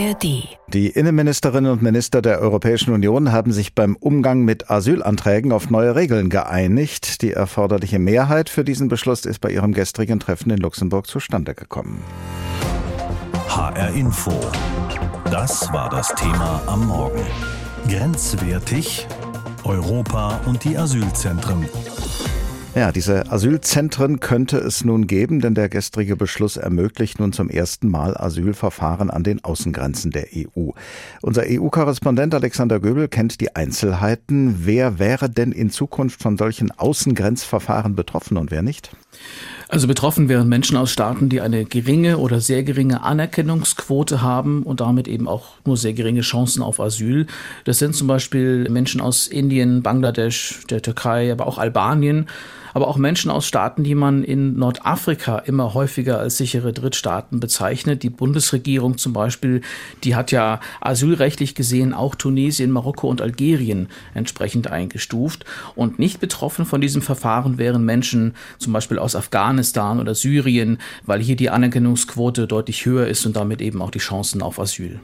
ARD. Die Innenministerinnen und Minister der Europäischen Union haben sich beim Umgang mit Asylanträgen auf neue Regeln geeinigt. Die erforderliche Mehrheit für diesen Beschluss ist bei ihrem gestrigen Treffen in Luxemburg zustande gekommen. HR Info. Das war das Thema am Morgen. Grenzwertig Europa und die Asylzentren. Ja, diese Asylzentren könnte es nun geben, denn der gestrige Beschluss ermöglicht nun zum ersten Mal Asylverfahren an den Außengrenzen der EU. Unser EU-Korrespondent Alexander Göbel kennt die Einzelheiten. Wer wäre denn in Zukunft von solchen Außengrenzverfahren betroffen und wer nicht? Also betroffen wären Menschen aus Staaten, die eine geringe oder sehr geringe Anerkennungsquote haben und damit eben auch nur sehr geringe Chancen auf Asyl. Das sind zum Beispiel Menschen aus Indien, Bangladesch, der Türkei, aber auch Albanien aber auch Menschen aus Staaten, die man in Nordafrika immer häufiger als sichere Drittstaaten bezeichnet. Die Bundesregierung zum Beispiel, die hat ja asylrechtlich gesehen auch Tunesien, Marokko und Algerien entsprechend eingestuft. Und nicht betroffen von diesem Verfahren wären Menschen zum Beispiel aus Afghanistan oder Syrien, weil hier die Anerkennungsquote deutlich höher ist und damit eben auch die Chancen auf Asyl.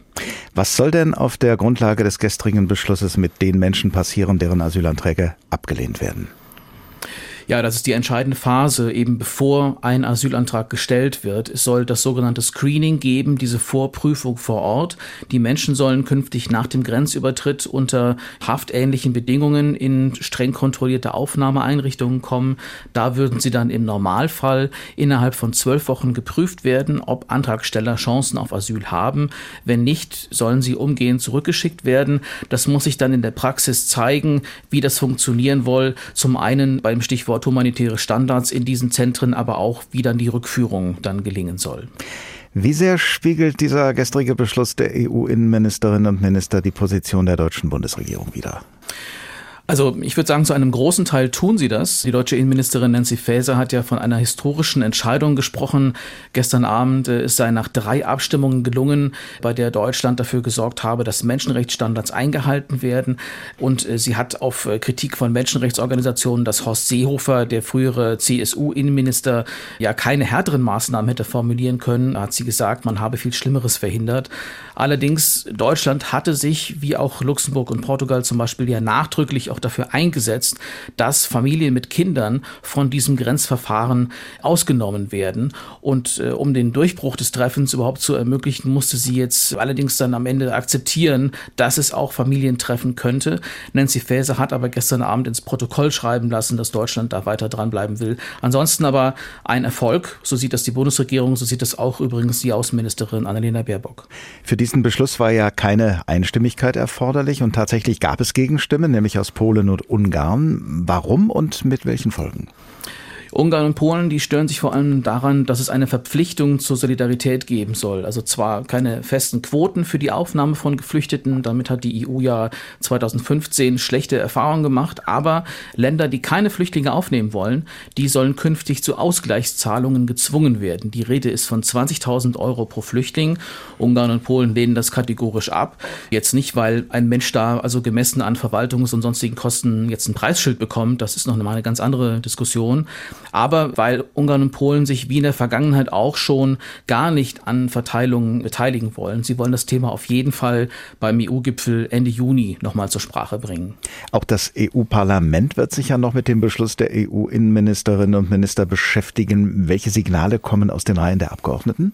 Was soll denn auf der Grundlage des gestrigen Beschlusses mit den Menschen passieren, deren Asylanträge abgelehnt werden? Ja, das ist die entscheidende Phase, eben bevor ein Asylantrag gestellt wird. Es soll das sogenannte Screening geben, diese Vorprüfung vor Ort. Die Menschen sollen künftig nach dem Grenzübertritt unter haftähnlichen Bedingungen in streng kontrollierte Aufnahmeeinrichtungen kommen. Da würden sie dann im Normalfall innerhalb von zwölf Wochen geprüft werden, ob Antragsteller Chancen auf Asyl haben. Wenn nicht, sollen sie umgehend zurückgeschickt werden. Das muss sich dann in der Praxis zeigen, wie das funktionieren soll. Zum einen beim Stichwort Stichwort humanitäre Standards in diesen Zentren, aber auch wie dann die Rückführung dann gelingen soll. Wie sehr spiegelt dieser gestrige Beschluss der EU-Innenministerinnen und Minister die Position der deutschen Bundesregierung wider? Also ich würde sagen, zu einem großen Teil tun sie das. Die deutsche Innenministerin Nancy Faeser hat ja von einer historischen Entscheidung gesprochen. Gestern Abend äh, es sei nach drei Abstimmungen gelungen, bei der Deutschland dafür gesorgt habe, dass Menschenrechtsstandards eingehalten werden. Und äh, sie hat auf äh, Kritik von Menschenrechtsorganisationen, dass Horst Seehofer, der frühere CSU-Innenminister, ja keine härteren Maßnahmen hätte formulieren können, hat sie gesagt, man habe viel Schlimmeres verhindert. Allerdings, Deutschland hatte sich, wie auch Luxemburg und Portugal zum Beispiel, ja nachdrücklich auch dafür eingesetzt, dass Familien mit Kindern von diesem Grenzverfahren ausgenommen werden. Und äh, um den Durchbruch des Treffens überhaupt zu ermöglichen, musste sie jetzt allerdings dann am Ende akzeptieren, dass es auch Familien treffen könnte. Nancy Faeser hat aber gestern Abend ins Protokoll schreiben lassen, dass Deutschland da weiter dranbleiben will. Ansonsten aber ein Erfolg, so sieht das die Bundesregierung, so sieht das auch übrigens die Außenministerin Annalena Baerbock. Für diesen Beschluss war ja keine Einstimmigkeit erforderlich und tatsächlich gab es Gegenstimmen, nämlich aus Polen Polen und Ungarn. Warum und mit welchen Folgen? Ungarn und Polen, die stören sich vor allem daran, dass es eine Verpflichtung zur Solidarität geben soll. Also zwar keine festen Quoten für die Aufnahme von Geflüchteten, damit hat die EU ja 2015 schlechte Erfahrungen gemacht, aber Länder, die keine Flüchtlinge aufnehmen wollen, die sollen künftig zu Ausgleichszahlungen gezwungen werden. Die Rede ist von 20.000 Euro pro Flüchtling. Ungarn und Polen lehnen das kategorisch ab. Jetzt nicht, weil ein Mensch da also gemessen an Verwaltungs- und sonstigen Kosten jetzt ein Preisschild bekommt, das ist noch eine ganz andere Diskussion aber weil Ungarn und Polen sich wie in der Vergangenheit auch schon gar nicht an Verteilungen beteiligen wollen. Sie wollen das Thema auf jeden Fall beim EU-Gipfel Ende Juni nochmal zur Sprache bringen. Auch das EU-Parlament wird sich ja noch mit dem Beschluss der EU-Innenministerinnen und Minister beschäftigen. Welche Signale kommen aus den Reihen der Abgeordneten?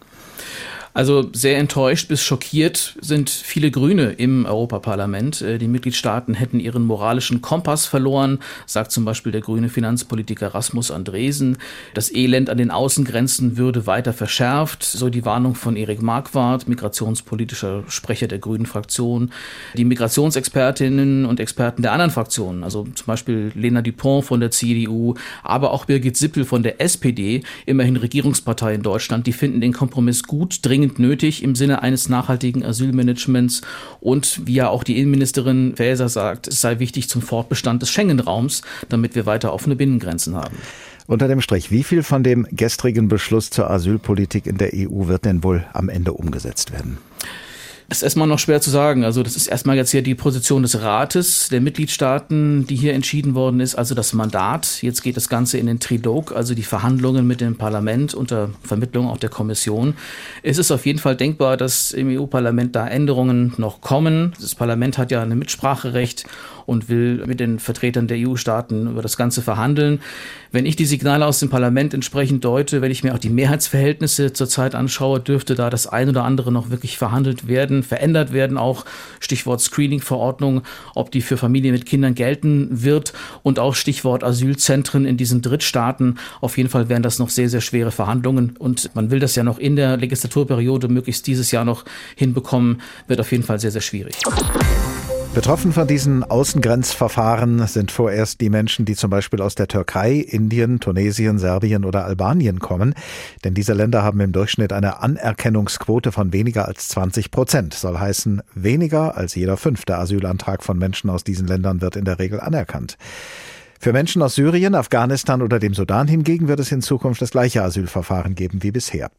Also sehr enttäuscht bis schockiert sind viele Grüne im Europaparlament. Äh, die Mitgliedstaaten hätten ihren moralischen Kompass verloren, sagt zum Beispiel der grüne Finanzpolitiker Rasmus Andresen. Das Elend an den Außengrenzen würde weiter verschärft, so die Warnung von Erik Marquardt, migrationspolitischer Sprecher der grünen Fraktion. Die Migrationsexpertinnen und Experten der anderen Fraktionen, also zum Beispiel Lena Dupont von der CDU, aber auch Birgit Sippel von der SPD, immerhin Regierungspartei in Deutschland, die finden den Kompromiss gut, dringend dringend nötig im Sinne eines nachhaltigen Asylmanagements und wie ja auch die Innenministerin Faeser sagt, es sei wichtig zum Fortbestand des Schengen-Raums, damit wir weiter offene Binnengrenzen haben. Unter dem Strich, wie viel von dem gestrigen Beschluss zur Asylpolitik in der EU wird denn wohl am Ende umgesetzt werden? Das ist erstmal noch schwer zu sagen. Also das ist erstmal jetzt hier die Position des Rates der Mitgliedstaaten, die hier entschieden worden ist, also das Mandat. Jetzt geht das Ganze in den Trilog, also die Verhandlungen mit dem Parlament unter Vermittlung auch der Kommission. Es ist auf jeden Fall denkbar, dass im EU-Parlament da Änderungen noch kommen. Das Parlament hat ja ein Mitspracherecht und will mit den Vertretern der EU-Staaten über das Ganze verhandeln. Wenn ich die Signale aus dem Parlament entsprechend deute, wenn ich mir auch die Mehrheitsverhältnisse zurzeit anschaue, dürfte da das ein oder andere noch wirklich verhandelt werden, verändert werden, auch Stichwort Screening-Verordnung, ob die für Familien mit Kindern gelten wird und auch Stichwort Asylzentren in diesen Drittstaaten. Auf jeden Fall wären das noch sehr, sehr schwere Verhandlungen und man will das ja noch in der Legislaturperiode möglichst dieses Jahr noch hinbekommen, wird auf jeden Fall sehr, sehr schwierig. Betroffen von diesen Außengrenzverfahren sind vorerst die Menschen, die zum Beispiel aus der Türkei, Indien, Tunesien, Serbien oder Albanien kommen. Denn diese Länder haben im Durchschnitt eine Anerkennungsquote von weniger als 20 Prozent. Soll heißen, weniger als jeder fünfte Asylantrag von Menschen aus diesen Ländern wird in der Regel anerkannt. Für Menschen aus Syrien, Afghanistan oder dem Sudan hingegen wird es in Zukunft das gleiche Asylverfahren geben wie bisher.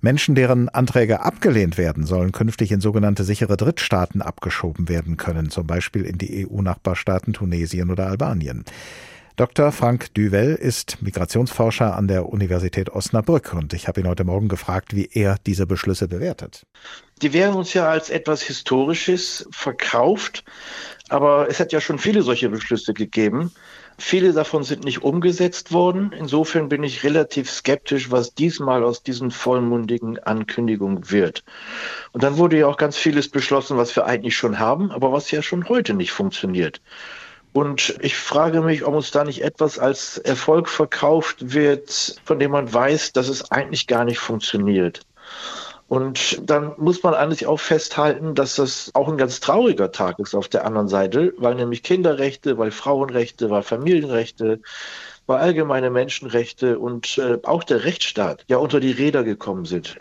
Menschen, deren Anträge abgelehnt werden, sollen künftig in sogenannte sichere Drittstaaten abgeschoben werden können, zum Beispiel in die EU-Nachbarstaaten Tunesien oder Albanien. Dr. Frank Duvel ist Migrationsforscher an der Universität Osnabrück und ich habe ihn heute Morgen gefragt, wie er diese Beschlüsse bewertet. Die werden uns ja als etwas Historisches verkauft, aber es hat ja schon viele solche Beschlüsse gegeben. Viele davon sind nicht umgesetzt worden. Insofern bin ich relativ skeptisch, was diesmal aus diesen vollmundigen Ankündigungen wird. Und dann wurde ja auch ganz vieles beschlossen, was wir eigentlich schon haben, aber was ja schon heute nicht funktioniert. Und ich frage mich, ob uns da nicht etwas als Erfolg verkauft wird, von dem man weiß, dass es eigentlich gar nicht funktioniert. Und dann muss man eigentlich auch festhalten, dass das auch ein ganz trauriger Tag ist auf der anderen Seite, weil nämlich Kinderrechte, weil Frauenrechte, weil Familienrechte, weil allgemeine Menschenrechte und äh, auch der Rechtsstaat ja unter die Räder gekommen sind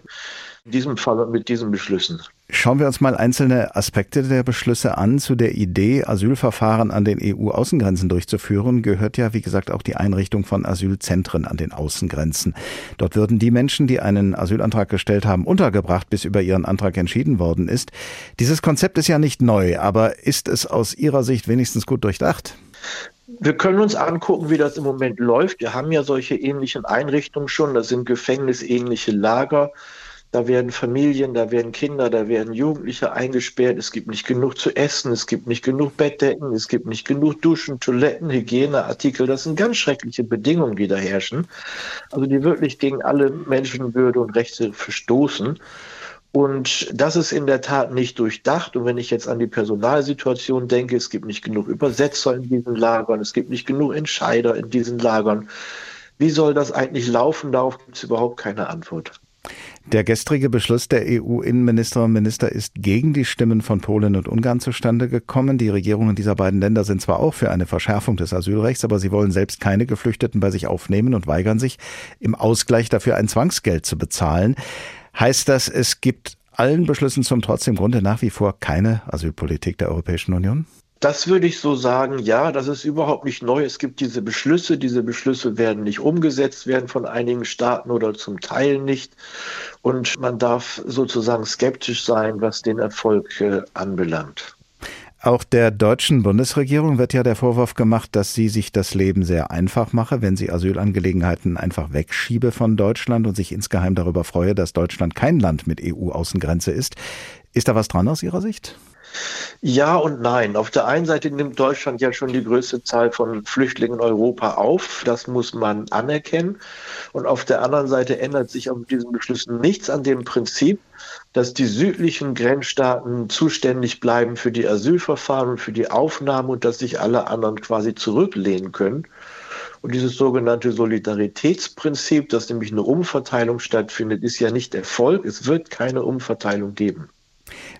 in diesem Fall mit diesen Beschlüssen. Schauen wir uns mal einzelne Aspekte der Beschlüsse an. Zu der Idee, Asylverfahren an den EU-Außengrenzen durchzuführen, gehört ja, wie gesagt, auch die Einrichtung von Asylzentren an den Außengrenzen. Dort würden die Menschen, die einen Asylantrag gestellt haben, untergebracht, bis über ihren Antrag entschieden worden ist. Dieses Konzept ist ja nicht neu, aber ist es aus Ihrer Sicht wenigstens gut durchdacht? Wir können uns angucken, wie das im Moment läuft. Wir haben ja solche ähnlichen Einrichtungen schon. Das sind gefängnisähnliche Lager. Da werden Familien, da werden Kinder, da werden Jugendliche eingesperrt. Es gibt nicht genug zu essen, es gibt nicht genug Bettdecken, es gibt nicht genug Duschen, Toiletten, Hygieneartikel. Das sind ganz schreckliche Bedingungen, die da herrschen. Also die wirklich gegen alle Menschenwürde und Rechte verstoßen. Und das ist in der Tat nicht durchdacht. Und wenn ich jetzt an die Personalsituation denke, es gibt nicht genug Übersetzer in diesen Lagern, es gibt nicht genug Entscheider in diesen Lagern. Wie soll das eigentlich laufen? Darauf gibt es überhaupt keine Antwort. Der gestrige Beschluss der EU-Innenministerinnen und Minister ist gegen die Stimmen von Polen und Ungarn zustande gekommen. Die Regierungen dieser beiden Länder sind zwar auch für eine Verschärfung des Asylrechts, aber sie wollen selbst keine Geflüchteten bei sich aufnehmen und weigern sich, im Ausgleich dafür ein Zwangsgeld zu bezahlen. Heißt das, es gibt allen Beschlüssen zum Trotz im Grunde nach wie vor keine Asylpolitik der Europäischen Union? Das würde ich so sagen, ja, das ist überhaupt nicht neu. Es gibt diese Beschlüsse, diese Beschlüsse werden nicht umgesetzt werden von einigen Staaten oder zum Teil nicht. Und man darf sozusagen skeptisch sein, was den Erfolg äh, anbelangt. Auch der deutschen Bundesregierung wird ja der Vorwurf gemacht, dass sie sich das Leben sehr einfach mache, wenn sie Asylangelegenheiten einfach wegschiebe von Deutschland und sich insgeheim darüber freue, dass Deutschland kein Land mit EU-Außengrenze ist. Ist da was dran aus Ihrer Sicht? Ja und nein. Auf der einen Seite nimmt Deutschland ja schon die größte Zahl von Flüchtlingen in Europa auf. Das muss man anerkennen. Und auf der anderen Seite ändert sich auch mit diesen Beschlüssen nichts an dem Prinzip, dass die südlichen Grenzstaaten zuständig bleiben für die Asylverfahren und für die Aufnahme und dass sich alle anderen quasi zurücklehnen können. Und dieses sogenannte Solidaritätsprinzip, dass nämlich eine Umverteilung stattfindet, ist ja nicht Erfolg. Es wird keine Umverteilung geben.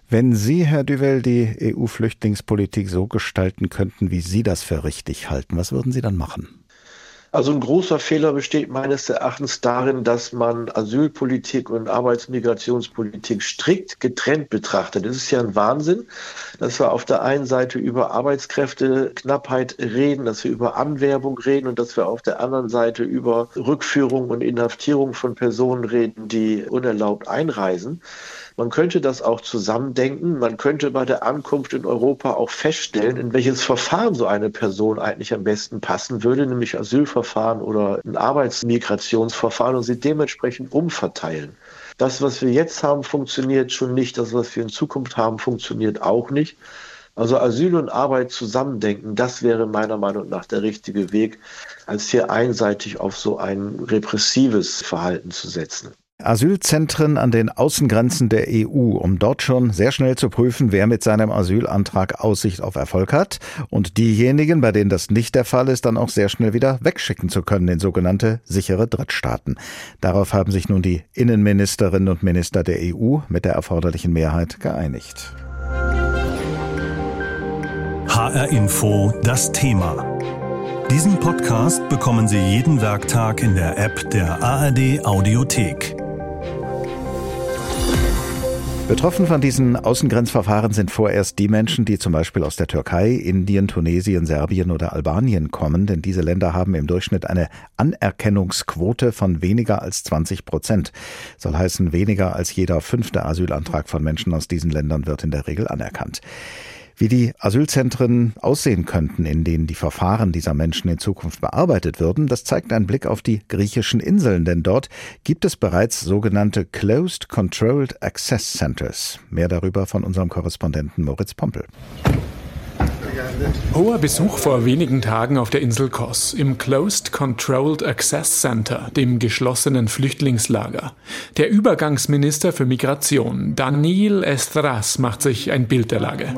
Wenn Sie, Herr Duvel, die EU-Flüchtlingspolitik so gestalten könnten, wie Sie das für richtig halten, was würden Sie dann machen? Also ein großer Fehler besteht meines Erachtens darin, dass man Asylpolitik und Arbeitsmigrationspolitik strikt getrennt betrachtet. Es ist ja ein Wahnsinn, dass wir auf der einen Seite über Arbeitskräfteknappheit reden, dass wir über Anwerbung reden und dass wir auf der anderen Seite über Rückführung und Inhaftierung von Personen reden, die unerlaubt einreisen. Man könnte das auch zusammendenken. Man könnte bei der Ankunft in Europa auch feststellen, in welches Verfahren so eine Person eigentlich am besten passen würde, nämlich Asylverfahren oder ein Arbeitsmigrationsverfahren und sie dementsprechend umverteilen. Das, was wir jetzt haben, funktioniert schon nicht. Das, was wir in Zukunft haben, funktioniert auch nicht. Also Asyl und Arbeit zusammendenken, das wäre meiner Meinung nach der richtige Weg, als hier einseitig auf so ein repressives Verhalten zu setzen. Asylzentren an den Außengrenzen der EU, um dort schon sehr schnell zu prüfen, wer mit seinem Asylantrag Aussicht auf Erfolg hat und diejenigen, bei denen das nicht der Fall ist, dann auch sehr schnell wieder wegschicken zu können in sogenannte sichere Drittstaaten. Darauf haben sich nun die Innenministerinnen und Minister der EU mit der erforderlichen Mehrheit geeinigt. HR Info das Thema. Diesen Podcast bekommen Sie jeden Werktag in der App der ARD Audiothek. Betroffen von diesen Außengrenzverfahren sind vorerst die Menschen, die zum Beispiel aus der Türkei, Indien, Tunesien, Serbien oder Albanien kommen, denn diese Länder haben im Durchschnitt eine Anerkennungsquote von weniger als 20 Prozent. Soll heißen, weniger als jeder fünfte Asylantrag von Menschen aus diesen Ländern wird in der Regel anerkannt. Wie die Asylzentren aussehen könnten, in denen die Verfahren dieser Menschen in Zukunft bearbeitet würden, das zeigt ein Blick auf die griechischen Inseln, denn dort gibt es bereits sogenannte Closed Controlled Access Centers. Mehr darüber von unserem Korrespondenten Moritz Pompel. Hoher Besuch vor wenigen Tagen auf der Insel Kos im Closed Controlled Access Center, dem geschlossenen Flüchtlingslager. Der Übergangsminister für Migration, Daniel Estras, macht sich ein Bild der Lage.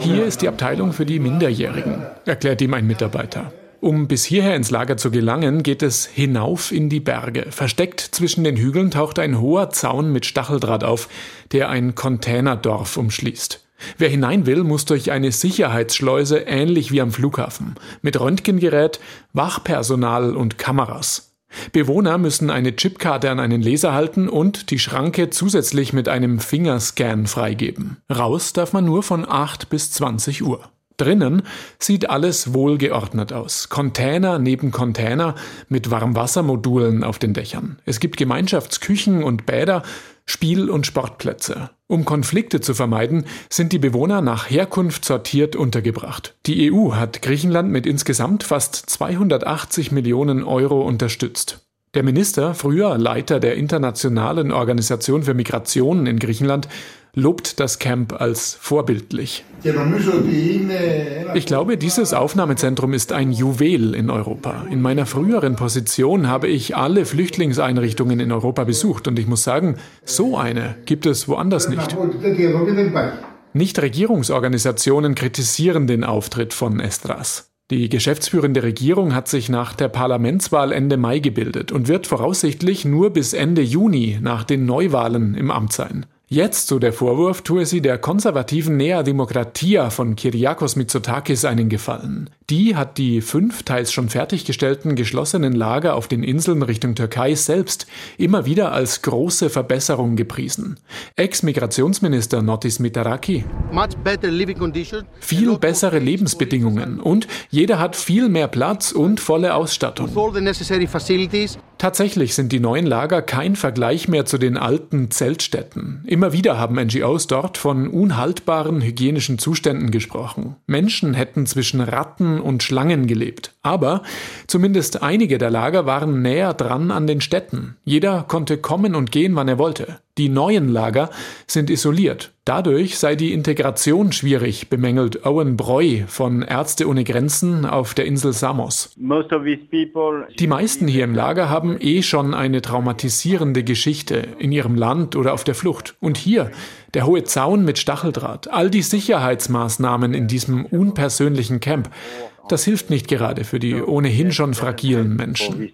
Hier ist die Abteilung für die Minderjährigen, erklärt ihm ein Mitarbeiter. Um bis hierher ins Lager zu gelangen, geht es hinauf in die Berge. Versteckt zwischen den Hügeln taucht ein hoher Zaun mit Stacheldraht auf, der ein Containerdorf umschließt. Wer hinein will, muss durch eine Sicherheitsschleuse ähnlich wie am Flughafen, mit Röntgengerät, Wachpersonal und Kameras. Bewohner müssen eine Chipkarte an einen Laser halten und die Schranke zusätzlich mit einem Fingerscan freigeben. Raus darf man nur von 8 bis 20 Uhr. Drinnen sieht alles wohlgeordnet aus. Container neben Container mit Warmwassermodulen auf den Dächern. Es gibt Gemeinschaftsküchen und Bäder, Spiel- und Sportplätze. Um Konflikte zu vermeiden, sind die Bewohner nach Herkunft sortiert untergebracht. Die EU hat Griechenland mit insgesamt fast 280 Millionen Euro unterstützt. Der Minister, früher Leiter der Internationalen Organisation für Migration in Griechenland, lobt das Camp als vorbildlich. Ich glaube, dieses Aufnahmezentrum ist ein Juwel in Europa. In meiner früheren Position habe ich alle Flüchtlingseinrichtungen in Europa besucht und ich muss sagen, so eine gibt es woanders nicht. Nichtregierungsorganisationen kritisieren den Auftritt von Estras. Die geschäftsführende Regierung hat sich nach der Parlamentswahl Ende Mai gebildet und wird voraussichtlich nur bis Ende Juni nach den Neuwahlen im Amt sein. Jetzt, so der Vorwurf, tue sie der konservativen Nea Demokratia von Kyriakos Mitsotakis einen Gefallen. Die hat die fünf teils schon fertiggestellten geschlossenen Lager auf den Inseln Richtung Türkei selbst immer wieder als große Verbesserung gepriesen. Ex-Migrationsminister Notis Mitaraki. Viel bessere Lebensbedingungen und jeder hat viel mehr Platz und volle Ausstattung. Tatsächlich sind die neuen Lager kein Vergleich mehr zu den alten Zeltstätten. Immer wieder haben NGOs dort von unhaltbaren hygienischen Zuständen gesprochen. Menschen hätten zwischen Ratten und Schlangen gelebt. Aber zumindest einige der Lager waren näher dran an den Städten. Jeder konnte kommen und gehen, wann er wollte. Die neuen Lager sind isoliert. Dadurch sei die Integration schwierig, bemängelt Owen Breu von Ärzte ohne Grenzen auf der Insel Samos. Die meisten hier im Lager haben eh schon eine traumatisierende Geschichte in ihrem Land oder auf der Flucht. Und hier der hohe Zaun mit Stacheldraht, all die Sicherheitsmaßnahmen in diesem unpersönlichen Camp. Das hilft nicht gerade für die ohnehin schon fragilen Menschen.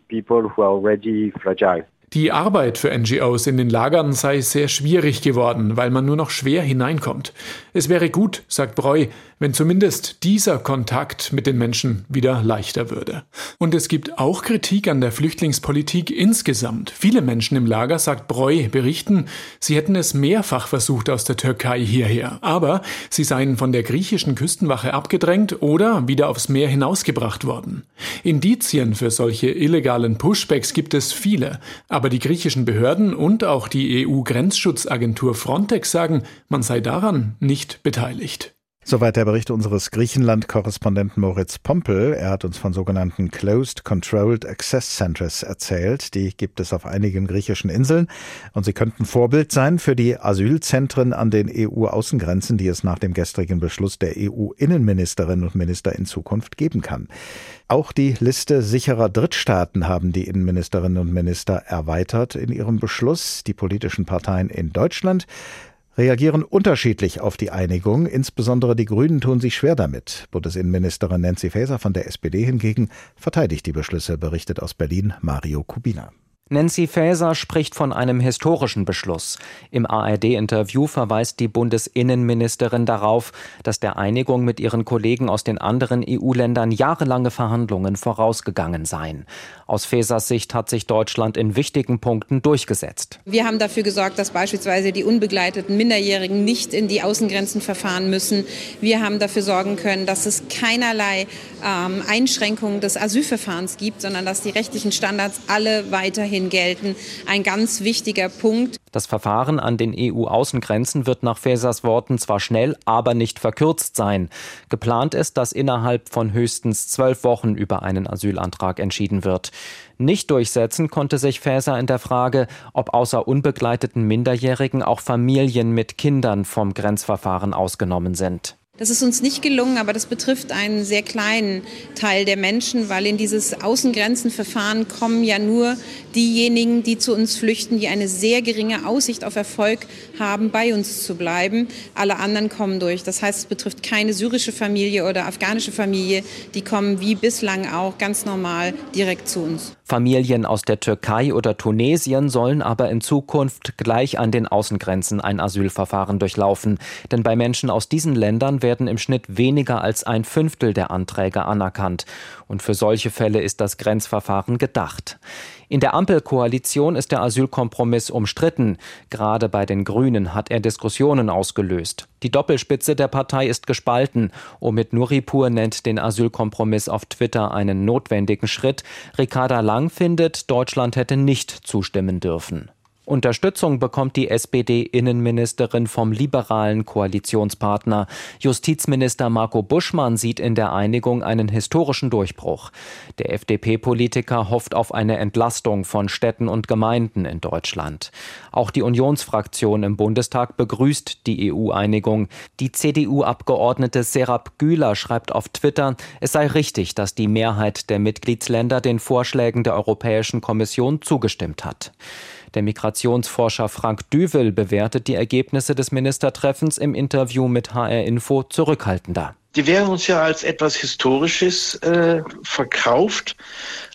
Die Arbeit für NGOs in den Lagern sei sehr schwierig geworden, weil man nur noch schwer hineinkommt. Es wäre gut, sagt Breu, wenn zumindest dieser Kontakt mit den Menschen wieder leichter würde. Und es gibt auch Kritik an der Flüchtlingspolitik insgesamt. Viele Menschen im Lager, sagt Breu, berichten, sie hätten es mehrfach versucht aus der Türkei hierher, aber sie seien von der griechischen Küstenwache abgedrängt oder wieder aufs Meer hinausgebracht worden. Indizien für solche illegalen Pushbacks gibt es viele, Aber die griechischen Behörden und auch die EU-Grenzschutzagentur Frontex sagen, man sei daran nicht beteiligt. Soweit der Bericht unseres Griechenland-Korrespondenten Moritz Pompel. Er hat uns von sogenannten Closed Controlled Access Centers erzählt. Die gibt es auf einigen griechischen Inseln und sie könnten Vorbild sein für die Asylzentren an den EU-Außengrenzen, die es nach dem gestrigen Beschluss der EU-Innenministerinnen und Minister in Zukunft geben kann. Auch die Liste sicherer Drittstaaten haben die Innenministerinnen und Minister erweitert in ihrem Beschluss. Die politischen Parteien in Deutschland reagieren unterschiedlich auf die Einigung. Insbesondere die Grünen tun sich schwer damit. Bundesinnenministerin Nancy Faeser von der SPD hingegen verteidigt die Beschlüsse, berichtet aus Berlin Mario Kubina. Nancy Faeser spricht von einem historischen Beschluss. Im ARD-Interview verweist die Bundesinnenministerin darauf, dass der Einigung mit ihren Kollegen aus den anderen EU-Ländern jahrelange Verhandlungen vorausgegangen seien. Aus Faesers Sicht hat sich Deutschland in wichtigen Punkten durchgesetzt. Wir haben dafür gesorgt, dass beispielsweise die unbegleiteten Minderjährigen nicht in die Außengrenzen verfahren müssen. Wir haben dafür sorgen können, dass es keinerlei ähm, Einschränkungen des Asylverfahrens gibt, sondern dass die rechtlichen Standards alle weiterhin weiterhin gelten. Ein ganz wichtiger Punkt. Das Verfahren an den EU-Außengrenzen wird nach Faesers Worten zwar schnell, aber nicht verkürzt sein. Geplant ist, dass innerhalb von höchstens zwölf Wochen über einen Asylantrag entschieden wird. Nicht durchsetzen konnte sich Faeser in der Frage, ob außer unbegleiteten Minderjährigen auch Familien mit Kindern vom Grenzverfahren ausgenommen sind. Das ist uns nicht gelungen, aber das betrifft einen sehr kleinen Teil der Menschen, weil in dieses Außengrenzenverfahren kommen ja nur diejenigen, die zu uns flüchten, die eine sehr geringe Aussicht auf Erfolg haben, bei uns zu bleiben. Alle anderen kommen durch. Das heißt, es betrifft keine syrische Familie oder afghanische Familie. Die kommen wie bislang auch ganz normal direkt zu uns. Familien aus der Türkei oder Tunesien sollen aber in Zukunft gleich an den Außengrenzen ein Asylverfahren durchlaufen. Denn bei Menschen aus diesen Ländern werden im Schnitt weniger als ein Fünftel der Anträge anerkannt. Und für solche Fälle ist das Grenzverfahren gedacht. In der Ampelkoalition ist der Asylkompromiss umstritten. Gerade bei den Grünen hat er Diskussionen ausgelöst. Die Doppelspitze der Partei ist gespalten. Omid Nuripur nennt den Asylkompromiss auf Twitter einen notwendigen Schritt. Ricarda Lang findet, Deutschland hätte nicht zustimmen dürfen. Unterstützung bekommt die SPD-Innenministerin vom liberalen Koalitionspartner. Justizminister Marco Buschmann sieht in der Einigung einen historischen Durchbruch. Der FDP-Politiker hofft auf eine Entlastung von Städten und Gemeinden in Deutschland. Auch die Unionsfraktion im Bundestag begrüßt die EU-Einigung. Die CDU-Abgeordnete Serap Güler schreibt auf Twitter, es sei richtig, dass die Mehrheit der Mitgliedsländer den Vorschlägen der Europäischen Kommission zugestimmt hat. Der Migrationsforscher Frank Düvel bewertet die Ergebnisse des Ministertreffens im Interview mit HR Info zurückhaltender. Die werden uns ja als etwas Historisches äh, verkauft,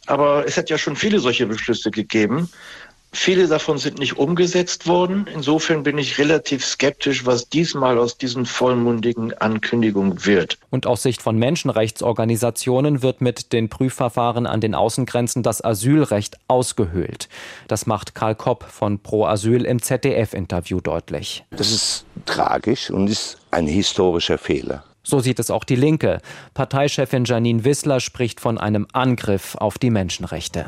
aber es hat ja schon viele solche Beschlüsse gegeben. Viele davon sind nicht umgesetzt worden. Insofern bin ich relativ skeptisch, was diesmal aus diesen vollmundigen Ankündigungen wird. Und aus Sicht von Menschenrechtsorganisationen wird mit den Prüfverfahren an den Außengrenzen das Asylrecht ausgehöhlt. Das macht Karl Kopp von Pro Asyl im ZDF-Interview deutlich. Das ist tragisch und ist ein historischer Fehler. So sieht es auch die Linke. Parteichefin Janine Wissler spricht von einem Angriff auf die Menschenrechte.